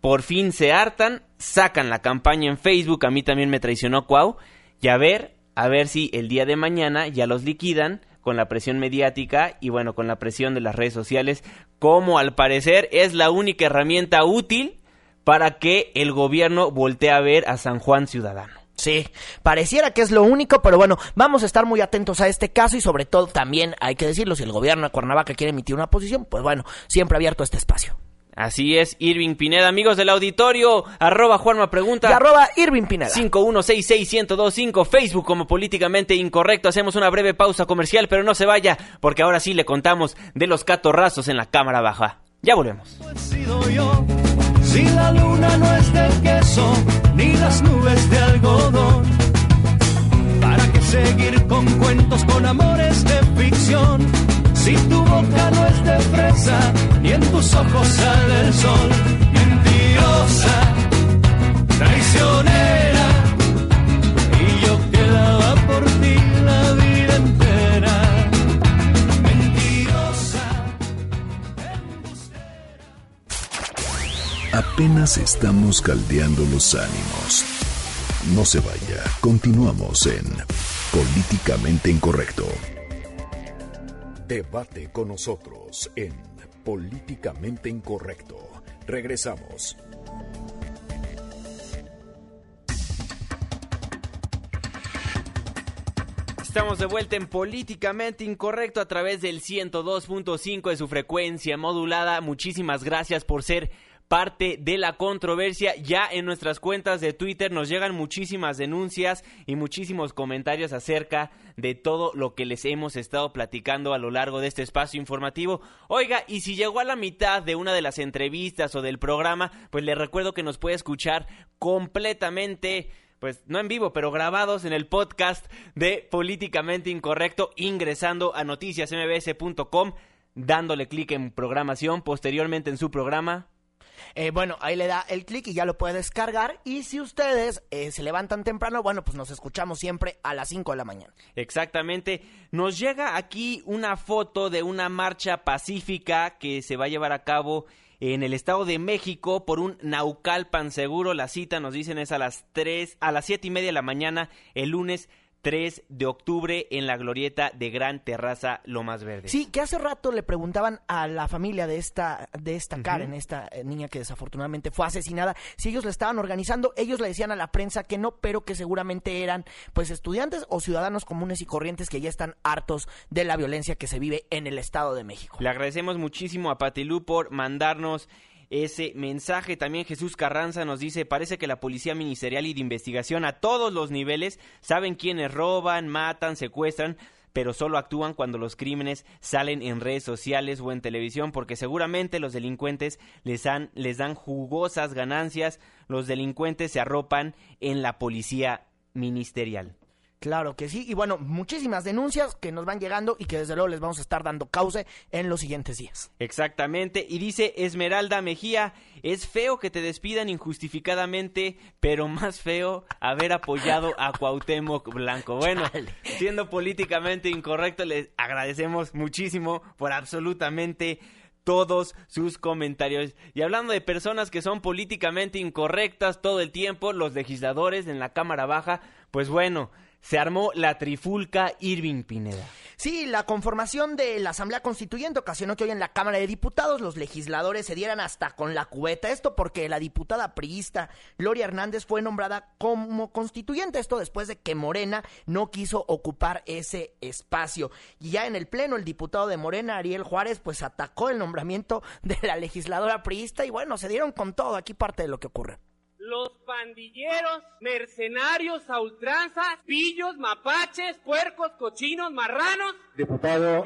por fin se hartan, sacan la campaña en Facebook, a mí también me traicionó Cuau, y a ver, a ver si el día de mañana ya los liquidan con la presión mediática y bueno, con la presión de las redes sociales, como al parecer es la única herramienta útil para que el gobierno voltee a ver a San Juan Ciudadano. Sí, pareciera que es lo único, pero bueno, vamos a estar muy atentos a este caso y sobre todo también hay que decirlo, si el gobierno de Cuernavaca quiere emitir una posición, pues bueno, siempre abierto este espacio. Así es, Irving Pineda, amigos del auditorio, arroba Juanma Pregunta. Y arroba Irving Pineda. 5166125, Facebook como políticamente incorrecto. Hacemos una breve pausa comercial, pero no se vaya, porque ahora sí le contamos de los catorrazos en la cámara baja. Ya volvemos. Si la luna no es de queso, ni las nubes de algodón. ¿Para qué seguir con cuentos, con amores de ficción? Si tu boca no es en tus ojos sale el sol. Mentirosa, traicionera, y yo quedaba por ti la vida entera. Mentirosa. Apenas estamos caldeando los ánimos. No se vaya, continuamos en Políticamente Incorrecto. Debate con nosotros en Políticamente Incorrecto. Regresamos. Estamos de vuelta en Políticamente Incorrecto a través del 102.5 de su frecuencia modulada. Muchísimas gracias por ser parte de la controversia. Ya en nuestras cuentas de Twitter nos llegan muchísimas denuncias y muchísimos comentarios acerca de todo lo que les hemos estado platicando a lo largo de este espacio informativo. Oiga, y si llegó a la mitad de una de las entrevistas o del programa, pues le recuerdo que nos puede escuchar completamente pues no en vivo, pero grabados en el podcast de Políticamente Incorrecto, ingresando a noticiasmbs.com, dándole clic en programación, posteriormente en su programa. Eh, bueno, ahí le da el clic y ya lo puede descargar. Y si ustedes eh, se levantan temprano, bueno, pues nos escuchamos siempre a las 5 de la mañana. Exactamente. Nos llega aquí una foto de una marcha pacífica que se va a llevar a cabo en el Estado de México por un Naucalpan seguro. La cita nos dicen es a las 3, a las siete y media de la mañana el lunes 3 de octubre en la glorieta de Gran Terraza Lomas Verdes. Sí, que hace rato le preguntaban a la familia de esta, de esta Karen, esta eh, niña que desafortunadamente fue asesinada, si ellos la estaban organizando. Ellos le decían a la prensa que no, pero que seguramente eran pues estudiantes o ciudadanos comunes y corrientes que ya están hartos de la violencia que se vive en el Estado de México. Le agradecemos muchísimo a Patilú por mandarnos ese mensaje. También Jesús Carranza nos dice, parece que la Policía Ministerial y de Investigación a todos los niveles saben quiénes roban, matan, secuestran pero solo actúan cuando los crímenes salen en redes sociales o en televisión, porque seguramente los delincuentes les, han, les dan jugosas ganancias, los delincuentes se arropan en la policía ministerial. Claro que sí. Y bueno, muchísimas denuncias que nos van llegando y que desde luego les vamos a estar dando cauce en los siguientes días. Exactamente. Y dice Esmeralda Mejía, es feo que te despidan injustificadamente, pero más feo haber apoyado a Cuauhtémoc Blanco. Bueno, siendo políticamente incorrecto, les agradecemos muchísimo por absolutamente todos sus comentarios. Y hablando de personas que son políticamente incorrectas todo el tiempo, los legisladores en la Cámara Baja, pues bueno, se armó la trifulca Irving Pineda. Sí, la conformación de la Asamblea Constituyente ocasionó que hoy en la Cámara de Diputados los legisladores se dieran hasta con la cubeta. Esto porque la diputada priista Gloria Hernández fue nombrada como constituyente. Esto después de que Morena no quiso ocupar ese espacio. Y ya en el Pleno, el diputado de Morena, Ariel Juárez, pues atacó el nombramiento de la legisladora priista y bueno, se dieron con todo. Aquí parte de lo que ocurre los pandilleros, mercenarios, a ultranza, pillos, mapaches, puercos, cochinos, marranos. Diputado,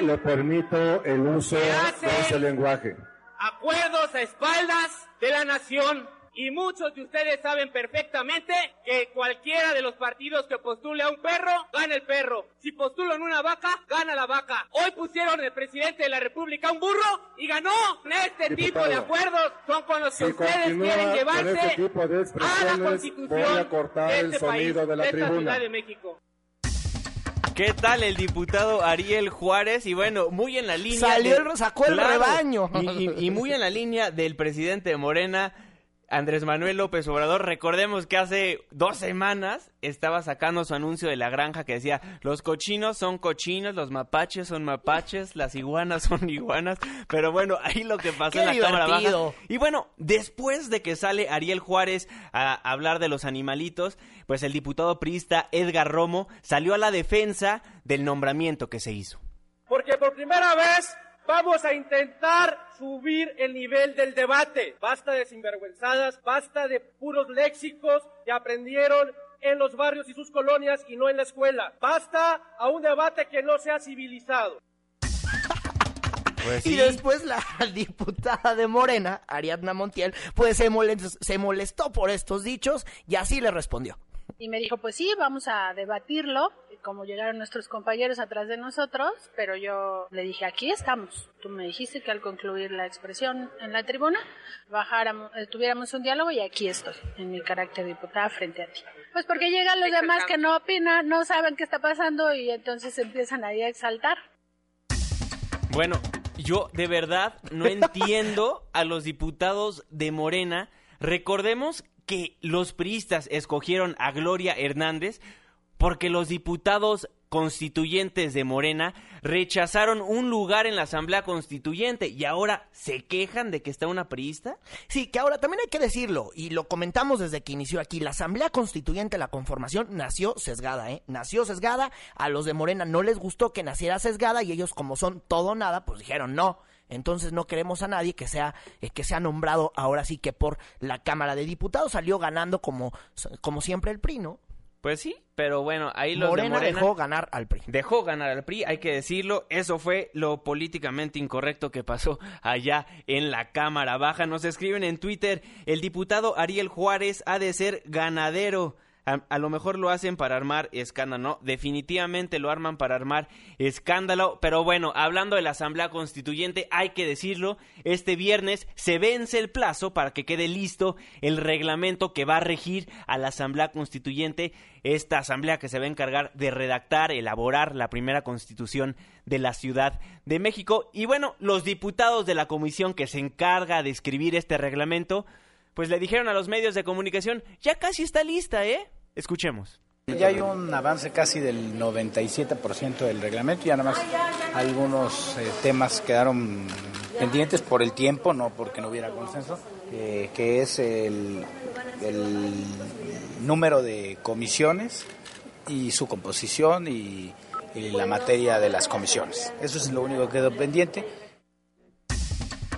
no le permito el uso de ese lenguaje. Acuerdos a espaldas de la nación y muchos de ustedes saben perfectamente que cualquiera de los partidos que postule a un perro, gana el perro. Si postulan una vaca, gana la vaca. Hoy pusieron el presidente de la República un burro y ganó. Este tipo de acuerdos son con los que ustedes quieren llevarse este tipo de a la constitución voy a cortar de el este sonido país, de la de tribuna. Ciudad de México. ¿Qué tal el diputado Ariel Juárez? Y bueno, muy en la línea. Salió de- sacó el rebaño. Y, y- y muy en la línea del presidente de Morena. Andrés Manuel López Obrador, recordemos que hace dos semanas estaba sacando su anuncio de la granja que decía, los cochinos son cochinos, los mapaches son mapaches, las iguanas son [LAUGHS] iguanas, pero bueno, ahí lo que pasó en la Cámara Baja. Y bueno, después de que sale Ariel Juárez a hablar de los animalitos, pues el diputado priista Edgar Romo salió a la defensa del nombramiento que se hizo. Porque por primera vez Vamos a intentar subir el nivel del debate. Basta de sinvergüenzadas, basta de puros léxicos que aprendieron en los barrios y sus colonias y no en la escuela. Basta a un debate que no sea civilizado. Pues y después la [LAUGHS] diputada de Morena, Ariadna Montiel, pues se se molestó por estos dichos y así le respondió. Y me dijo, pues sí, vamos a debatirlo, como llegaron nuestros compañeros atrás de nosotros, pero yo le dije, aquí estamos. Tú me dijiste que al concluir la expresión en la tribuna, bajáramos, eh, tuviéramos un diálogo y aquí estoy, en mi carácter de diputada frente a ti. Pues porque llegan los demás que no opinan, no saben qué está pasando y entonces empiezan ahí a exaltar. Bueno, yo de verdad no [LAUGHS] entiendo a los diputados de Morena. Recordemos que los priistas escogieron a Gloria Hernández porque los diputados constituyentes de Morena rechazaron un lugar en la Asamblea Constituyente y ahora se quejan de que está una priista? Sí, que ahora también hay que decirlo y lo comentamos desde que inició aquí, la Asamblea Constituyente, la conformación nació sesgada, ¿eh? Nació sesgada, a los de Morena no les gustó que naciera sesgada y ellos como son todo nada, pues dijeron no. Entonces no queremos a nadie que sea eh, que sea nombrado ahora sí que por la Cámara de Diputados salió ganando como como siempre el PRI, ¿no? Pues sí, pero bueno, ahí los Morena, de Morena dejó ganar al PRI. Dejó ganar al PRI, hay que decirlo. Eso fue lo políticamente incorrecto que pasó allá en la Cámara Baja. Nos escriben en Twitter, el diputado Ariel Juárez ha de ser ganadero. A, lo mejor lo hacen para armar escándalo, ¿no? Definitivamente lo arman para armar escándalo. Pero bueno, hablando de la Asamblea Constituyente, hay que decirlo, este viernes se vence el plazo para que quede listo el reglamento que va a regir a la Asamblea Constituyente, esta asamblea que se va a encargar de redactar, elaborar la primera constitución de la Ciudad de México. Y bueno, los diputados de la comisión que se encarga de escribir este reglamento, pues le dijeron a los medios de comunicación, ya casi está lista, ¿eh? Escuchemos. Ya hay un avance casi del 97% del reglamento, ya nada más algunos eh, temas quedaron pendientes por el tiempo, no porque no hubiera consenso, que es el, el, número de comisiones y su composición y, y la materia de las comisiones. Eso es lo único que quedó pendiente.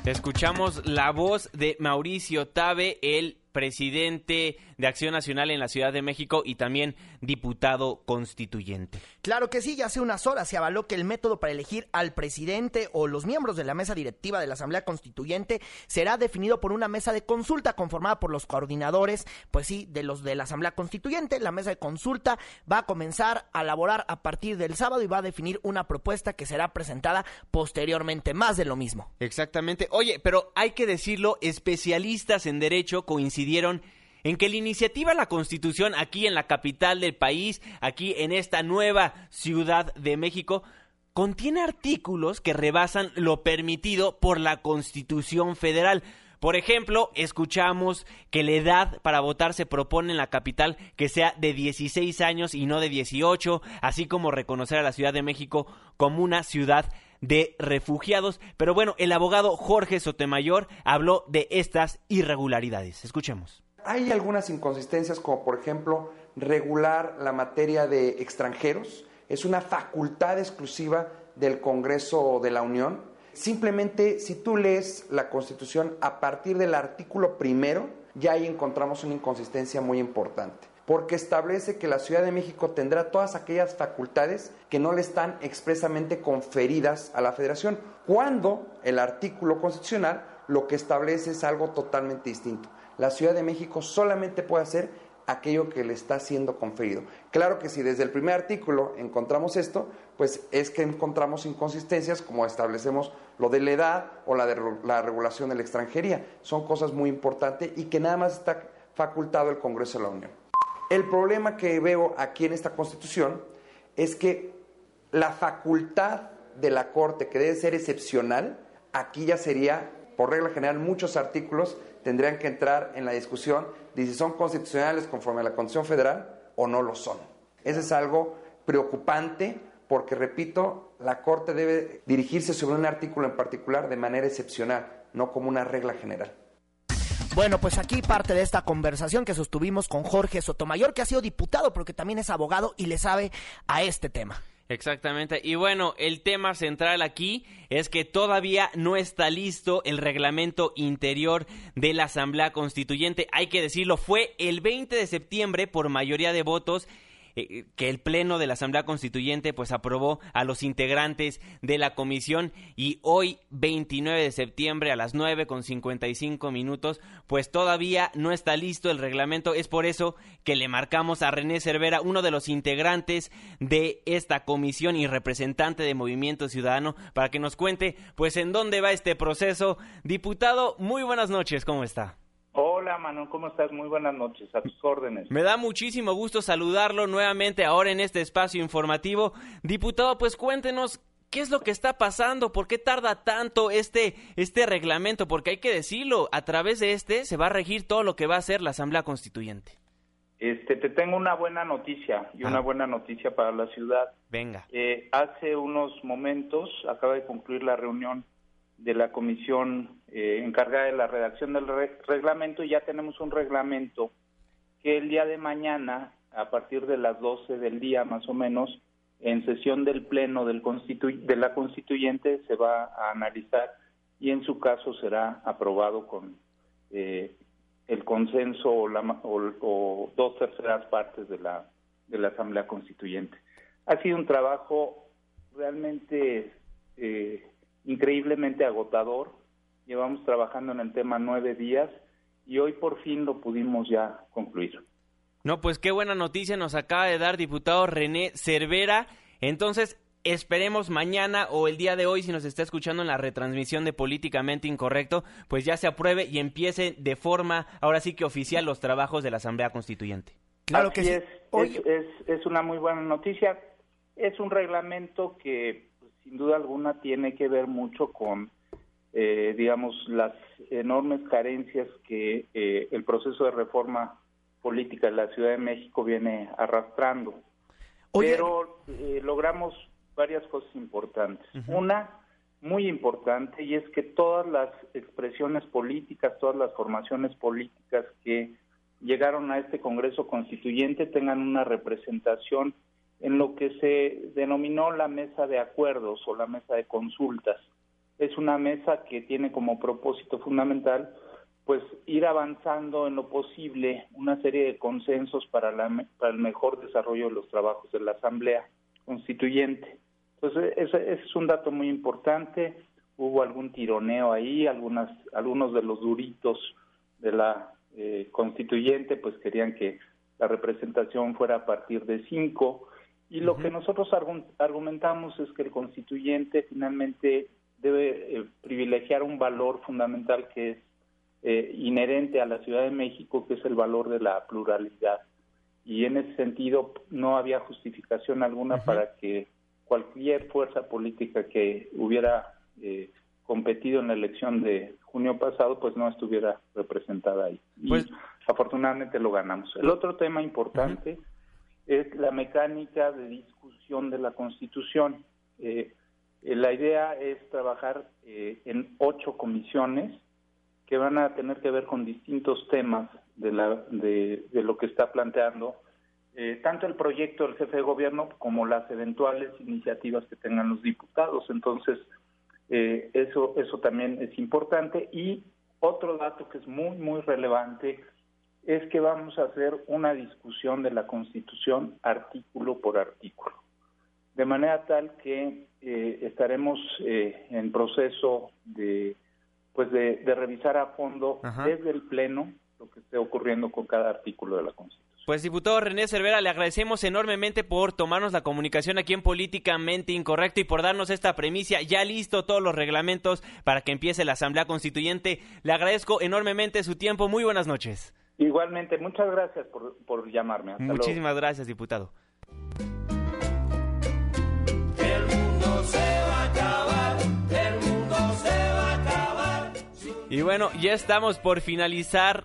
Escuchamos la voz de Mauricio Tabe, el presidente de Acción Nacional en la Ciudad de México y también diputado constituyente. Claro que sí, ya hace unas horas se avaló que el método para elegir al presidente o los miembros de la mesa directiva de la Asamblea Constituyente será definido por una mesa de consulta conformada por los coordinadores, pues sí, de los de la Asamblea Constituyente. La mesa de consulta va a comenzar a elaborar a partir del sábado y va a definir una propuesta que será presentada posteriormente, más de lo mismo. Exactamente. Oye, pero hay que decirlo, especialistas en derecho coincidieron en que la iniciativa La Constitución aquí en la capital del país, aquí en esta nueva Ciudad de México, contiene artículos que rebasan lo permitido por la Constitución Federal. Por ejemplo, escuchamos que la edad para votar se propone en la capital que sea de 16 años y no de 18, así como reconocer a la Ciudad de México como una ciudad de refugiados. Pero bueno, el abogado Jorge Sotomayor habló de estas irregularidades. Escuchemos. Hay algunas inconsistencias como por ejemplo regular la materia de extranjeros. Es una facultad exclusiva del Congreso de la Unión. Simplemente si tú lees la Constitución a partir del artículo primero, ya ahí encontramos una inconsistencia muy importante porque establece que la Ciudad de México tendrá todas aquellas facultades que no le están expresamente conferidas a la Federación, cuando el artículo constitucional lo que establece es algo totalmente distinto la Ciudad de México solamente puede hacer aquello que le está siendo conferido. Claro que si desde el primer artículo encontramos esto, pues es que encontramos inconsistencias como establecemos lo de la edad o la regulación de la extranjería. Son cosas muy importantes y que nada más está facultado el Congreso de la Unión. El problema que veo aquí en esta Constitución es que la facultad de la Corte, que debe ser excepcional, aquí ya sería por regla general, muchos artículos tendrían que entrar en la discusión de si son constitucionales conforme a la Constitución Federal o no lo son. Eso es algo preocupante porque, repito, la Corte debe dirigirse sobre un artículo en particular de manera excepcional, no como una regla general. Bueno, pues aquí parte de esta conversación que sostuvimos con Jorge Sotomayor, que ha sido diputado, pero que también es abogado y le sabe a este tema. Exactamente. Y bueno, el tema central aquí es que todavía no está listo el reglamento interior de la Asamblea Constituyente. Hay que decirlo, fue el 20 de septiembre por mayoría de votos eh, que el Pleno de la Asamblea Constituyente pues aprobó a los integrantes de la comisión y hoy 29 de septiembre a las 9 con 55 minutos pues todavía no está listo el reglamento. Es por eso que le marcamos a René Cervera, uno de los integrantes de esta comisión y representante de Movimiento Ciudadano, para que nos cuente pues en dónde va este proceso. Diputado, muy buenas noches, ¿cómo está? Hola Manuel, ¿cómo estás? Muy buenas noches, a tus órdenes. Me da muchísimo gusto saludarlo nuevamente ahora en este espacio informativo. Diputado, pues cuéntenos ¿Qué es lo que está pasando? ¿Por qué tarda tanto este, este reglamento? Porque hay que decirlo, a través de este se va a regir todo lo que va a hacer la Asamblea Constituyente. Este, te tengo una buena noticia y una buena noticia para la ciudad. Venga. Eh, hace unos momentos acaba de concluir la reunión de la comisión eh, encargada de la redacción del reglamento y ya tenemos un reglamento que el día de mañana, a partir de las 12 del día más o menos, en sesión del Pleno del de la Constituyente se va a analizar y en su caso será aprobado con eh, el consenso o, la, o, dos terceras partes de la, de la Asamblea Constituyente. Ha sido un trabajo realmente eh, increíblemente agotador. Llevamos trabajando en el tema nueve días y hoy por fin lo pudimos ya concluir. No, pues qué buena noticia nos acaba de dar diputado René Cervera. Entonces, esperemos mañana o el día de hoy, si nos está escuchando en la retransmisión de Políticamente Incorrecto, pues ya se apruebe y empiece de forma, ahora sí que oficial, los trabajos de la Asamblea Constituyente. Claro que sí. Es, es, es, una muy buena noticia. Es un reglamento que sin duda alguna tiene que ver mucho con, eh, digamos, las enormes carencias que eh, el proceso de reforma política de la Ciudad de México viene arrastrando. Pero eh, logramos varias cosas importantes. Una muy importante y es que todas las expresiones políticas, todas las formaciones políticas que llegaron a este Congreso Constituyente tengan una representación en lo que se denominó la mesa de acuerdos o la mesa de consultas. Es una mesa que tiene como propósito fundamental pues ir avanzando en lo posible una serie de consensos para, la, para el mejor desarrollo de los trabajos de la Asamblea Constituyente. Entonces, ese, es un dato muy importante. Hubo algún tironeo ahí, algunas, algunos de los duritos de la eh, constituyente pues querían que la representación fuera a partir de cinco y lo que nosotros argumentamos es que el constituyente finalmente debe eh, privilegiar un valor fundamental que es eh, inherente a la Ciudad de México, que es el valor de la pluralidad. Y en ese sentido no había justificación alguna para que cualquier fuerza política que hubiera eh, competido en la elección de junio pasado, pues no estuviera representada ahí. Y pues afortunadamente lo ganamos. El otro tema importante es la mecánica de discusión de la Constitución. Eh, eh, la idea es trabajar eh, en ocho comisiones que van a tener que ver con distintos temas de, la, de, lo que está planteando tanto el proyecto del jefe de gobierno como las eventuales iniciativas que tengan los diputados. Entonces, eso, eso también es importante. Y otro dato que es muy, muy relevante es que vamos a hacer una discusión de la Constitución artículo por artículo, de manera tal que eh, estaremos eh, en proceso de pues de, revisar a fondo desde el pleno lo que esté ocurriendo con cada artículo de la Constitución. Pues diputado René Cervera, le agradecemos enormemente por tomarnos la comunicación aquí en Políticamente Incorrecto y por darnos esta premisa. Ya listo todos los reglamentos para que empiece la Asamblea Constituyente. Le agradezco enormemente su tiempo. Muy buenas noches. Igualmente, muchas gracias por, por llamarme. Muchísimas gracias, diputado. El mundo se va a acabar, el mundo se va a acabar. Y bueno, ya estamos por finalizar.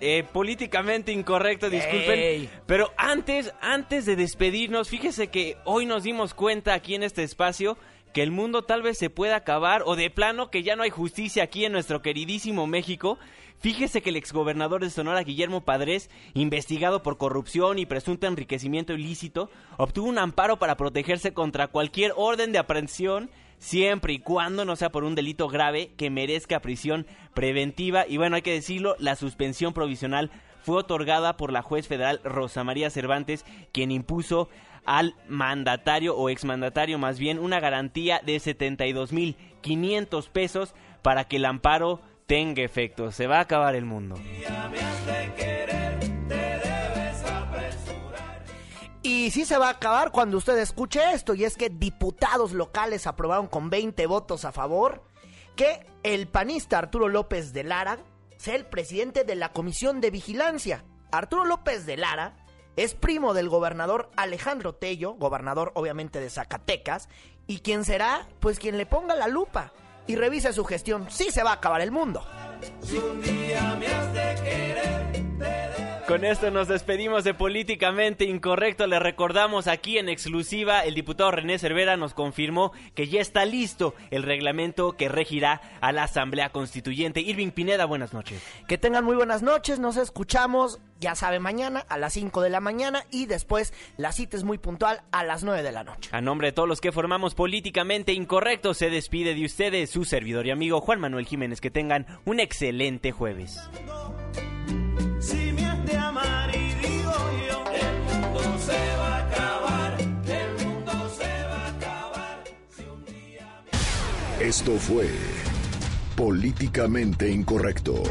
Eh, políticamente incorrecto, disculpen. Pero antes, antes de despedirnos, fíjese que hoy nos dimos cuenta aquí en este espacio que el mundo tal vez se pueda acabar o de plano que ya no hay justicia aquí en nuestro queridísimo México. Fíjese que el exgobernador de Sonora, Guillermo Padres, investigado por corrupción y presunto enriquecimiento ilícito, obtuvo un amparo para protegerse contra cualquier orden de aprehensión siempre y cuando no sea por un delito grave que merezca prisión preventiva. Y bueno, hay que decirlo, la suspensión provisional fue otorgada por la juez federal Rosa María Cervantes, quien impuso al mandatario o exmandatario más bien una garantía de 72.500 pesos para que el amparo tenga efecto. Se va a acabar el mundo. Y sí se va a acabar cuando usted escuche esto, y es que diputados locales aprobaron con 20 votos a favor que el panista Arturo López de Lara sea el presidente de la Comisión de Vigilancia. Arturo López de Lara es primo del gobernador Alejandro Tello, gobernador obviamente de Zacatecas, y quien será, pues quien le ponga la lupa y revise su gestión. Sí se va a acabar el mundo. Con esto nos despedimos de Políticamente Incorrecto. Le recordamos aquí en exclusiva, el diputado René Cervera nos confirmó que ya está listo el reglamento que regirá a la Asamblea Constituyente. Irving Pineda, buenas noches. Que tengan muy buenas noches, nos escuchamos, ya sabe, mañana a las 5 de la mañana y después la cita es muy puntual a las 9 de la noche. A nombre de todos los que formamos Políticamente Incorrecto, se despide de ustedes su servidor y amigo Juan Manuel Jiménez. Que tengan un excelente jueves. Esto fue Políticamente Incorrecto.